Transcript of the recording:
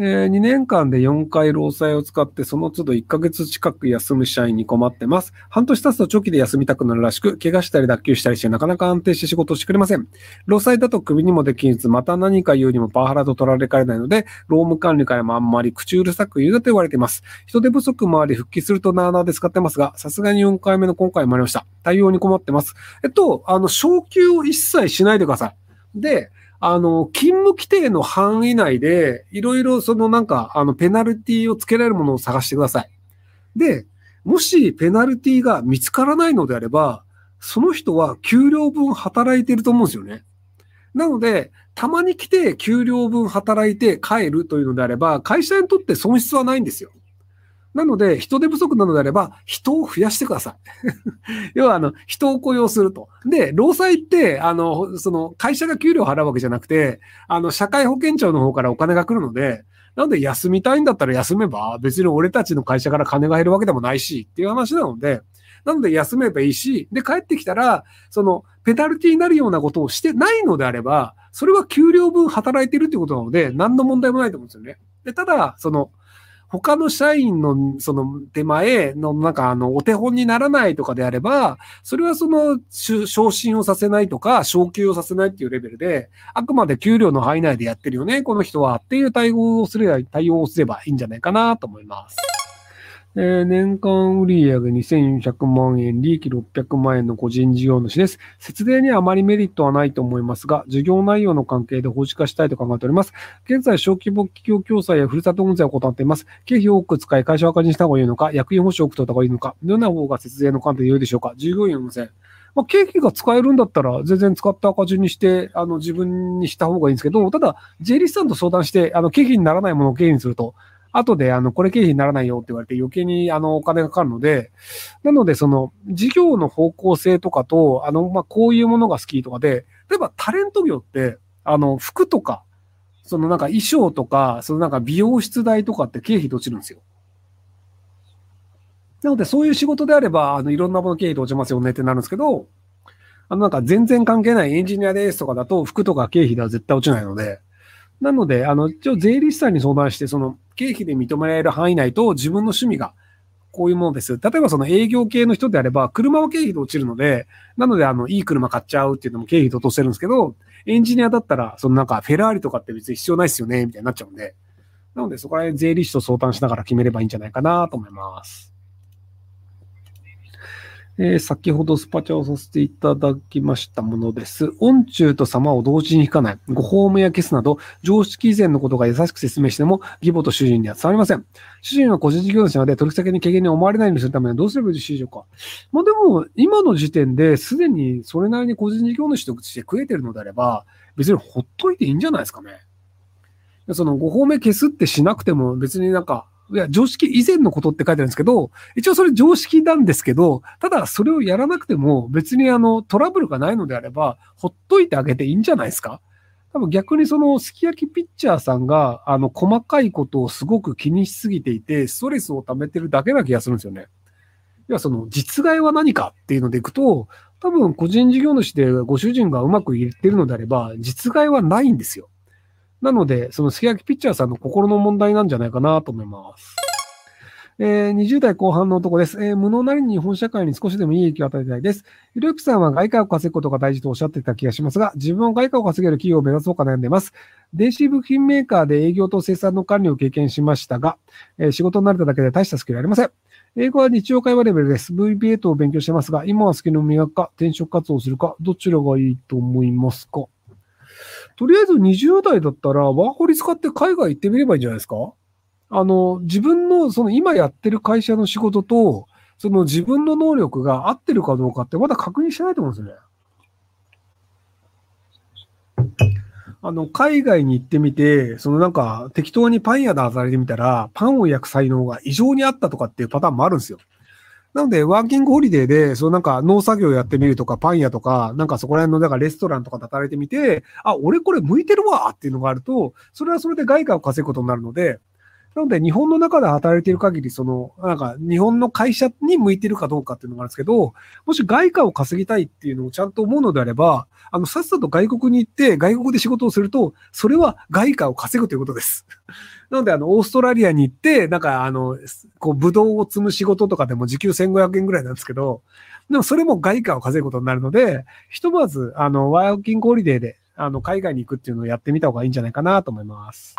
えー、2年間で4回労災を使って、その都度1ヶ月近く休む社員に困ってます。半年経つと長期で休みたくなるらしく、怪我したり脱臼したりして、なかなか安定して仕事をしてくれません。労災だと首にもできず、また何か言うにもパワハラと取られかねないので、労務管理からもあんまり口うるさく言うなと言われています。人手不足もあり、復帰するとなーなーで使ってますが、さすがに4回目の今回もありました。対応に困ってます。えっと、あの、昇給を一切しないでください。で、あの、勤務規定の範囲内で、いろいろそのなんか、あの、ペナルティをつけられるものを探してください。で、もしペナルティが見つからないのであれば、その人は給料分働いてると思うんですよね。なので、たまに来て給料分働いて帰るというのであれば、会社にとって損失はないんですよ。なので、人手不足なのであれば、人を増やしてください。要は、あの、人を雇用すると。で、労災って、あの、その、会社が給料を払うわけじゃなくて、あの、社会保険庁の方からお金が来るので、なので、休みたいんだったら休めば、別に俺たちの会社から金が減るわけでもないし、っていう話なので、なので休めばいいし、で、帰ってきたら、その、ペナルティになるようなことをしてないのであれば、それは給料分働いてるってことなので、何の問題もないと思うんですよね。で、ただ、その、他の社員のその手前のなんかあのお手本にならないとかであれば、それはその昇進をさせないとか、昇給をさせないっていうレベルで、あくまで給料の範囲内でやってるよね、この人はっていう対応をすれば、対応をすればいいんじゃないかなと思います。えー、年間売上2100万円、利益600万円の個人事業主です。節税にはあまりメリットはないと思いますが、事業内容の関係で法治化したいと考えております。現在、小規模企業共済やふるさと納税を行っています。経費を多く使い、会社を赤字にした方がいいのか、役員保証を多く取った方がいいのか、どんな方が節税の観点で良いでしょうか。従業員を無線。まあ、経費が使えるんだったら、全然使った赤字にして、あの、自分にした方がいいんですけど、ただ、J リスさんと相談して、あの、経費にならないものを経費にすると、後で、あの、これ経費にならないよって言われて余計に、あの、お金がかかるので、なので、その、事業の方向性とかと、あの、まあ、こういうものが好きとかで、例えばタレント業って、あの、服とか、そのなんか衣装とか、そのなんか美容室代とかって経費で落ちるんですよ。なので、そういう仕事であれば、あの、いろんなもの経費で落ちますよねってなるんですけど、あの、なんか全然関係ないエンジニアですとかだと、服とか経費では絶対落ちないので、なので、あの、一応税理士さんに相談して、その、経費で認められる範囲内と自分の趣味がこういうものです。例えばその営業系の人であれば、車は経費で落ちるので、なのであの、いい車買っちゃうっていうのも経費で落とせるんですけど、エンジニアだったら、そのなんかフェラーリとかって別に必要ないですよね、みたいになっちゃうんで。なのでそこら辺税理士と相談しながら決めればいいんじゃないかなと思います。えー、先ほどスパチャをさせていただきましたものです。音中と様を同時に弾かない、ごホームや消すなど、常識以前のことが優しく説明しても、義母と主人には伝わりません。主人は個人事業主なので、取引先に軽減に思われないようにするためにはどうすればよろしいでしょうか。まあでも、今の時点ですでにそれなりに個人事業主として食えてるのであれば、別にほっといていいんじゃないですかね。その、ご方面消すってしなくても別になんか、いや、常識以前のことって書いてあるんですけど、一応それ常識なんですけど、ただそれをやらなくても別にあのトラブルがないのであれば、ほっといてあげていいんじゃないですか？多分逆にそのすき焼きピッチャーさんがあの細かいことをすごく気にしすぎていて、ストレスを溜めてるだけな気がするんですよね。いや、その実害は何かっていうのでいくと、多分個人事業主でご主人がうまくいってるのであれば、実害はないんですよ。なので、そのすき焼きピッチャーさんの心の問題なんじゃないかなと思います。えー、20代後半の男です。えー、無能なりに日本社会に少しでもいい影響を与えたいです。ひろゆきさんは外貨を稼ぐことが大事とおっしゃっていた気がしますが、自分は外貨を稼げる企業を目指そうか悩んでます。電子部品メーカーで営業と生産の管理を経験しましたが、えー、仕事に慣れただけで大したスキルありません。英語は日常会話レベルです。VBA を勉強してますが、今はスキルを磨くか、転職活動するか、どちらがいいと思いますか？とりあえず20代だったらワーホリ使って海外行ってみればいいんじゃないですか？あの、自分のその今やってる会社の仕事と、その自分の能力が合ってるかどうかってまだ確認してないと思うんですよね。あの、海外に行ってみて、そのなんか適当にパン屋で働いてみたら、パンを焼く才能が異常にあったとかっていうパターンもあるんですよ。なので、ワーキングホリデーで、そのなんか農作業やってみるとか、パン屋とか、なんかそこら辺のなんかレストランとかで働いてみて、あ、俺これ向いてるわっていうのがあると、それはそれで外貨を稼ぐことになるので、なので、日本の中で働いている限り、その、なんか、日本の会社に向いてるかどうかっていうのがあるんですけど、もし外貨を稼ぎたいっていうのをちゃんと思うのであれば、あの、さっさと外国に行って、外国で仕事をすると、それは外貨を稼ぐということです。なので、あの、オーストラリアに行って、なんか、あの、こう、ブドウを積む仕事とかでも時給1500円ぐらいなんですけど、でもそれも外貨を稼ぐことになるので、ひとまず、あの、ワーキングホリデーで、あの、海外に行くっていうのをやってみた方がいいんじゃないかなと思います。